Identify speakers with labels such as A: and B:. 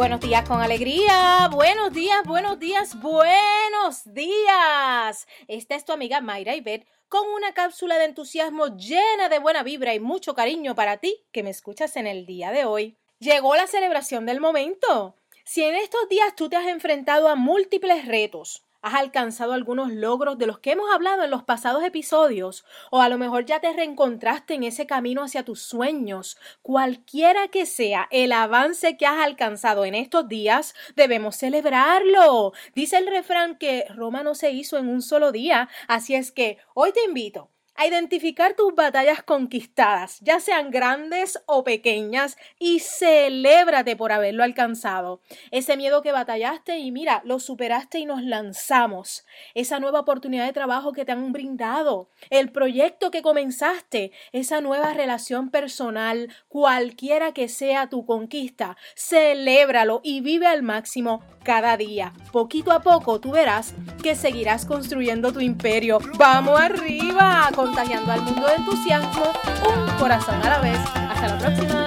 A: días con alegría. Buenos días, buenos días, buenos días. Esta es tu amiga Mayra Ibet con una cápsula de entusiasmo llena de buena vibra y mucho cariño para ti que me escuchas en el día de hoy. Llegó la celebración del momento. Si en estos días tú te has enfrentado a múltiples retos, has alcanzado algunos logros de los que hemos hablado en los pasados episodios, o a lo mejor ya te reencontraste en ese camino hacia tus sueños, cualquiera que sea el avance que has alcanzado en estos días, debemos celebrarlo. Dice el refrán que Roma no se hizo en un solo día, así es que hoy te invito a identificar tus batallas conquistadas, ya sean grandes o pequeñas, y celébrate por haberlo alcanzado. Ese miedo que batallaste y mira, lo superaste y nos lanzamos. Esa nueva oportunidad de trabajo que te han brindado, el proyecto que comenzaste, esa nueva relación personal, cualquiera que sea tu conquista, celébralo y vive al máximo cada día. Poquito a poco tú verás que seguirás construyendo tu imperio. ¡Vamos arriba! Contagiando al mundo de entusiasmo, un corazón a la vez. Hasta la próxima.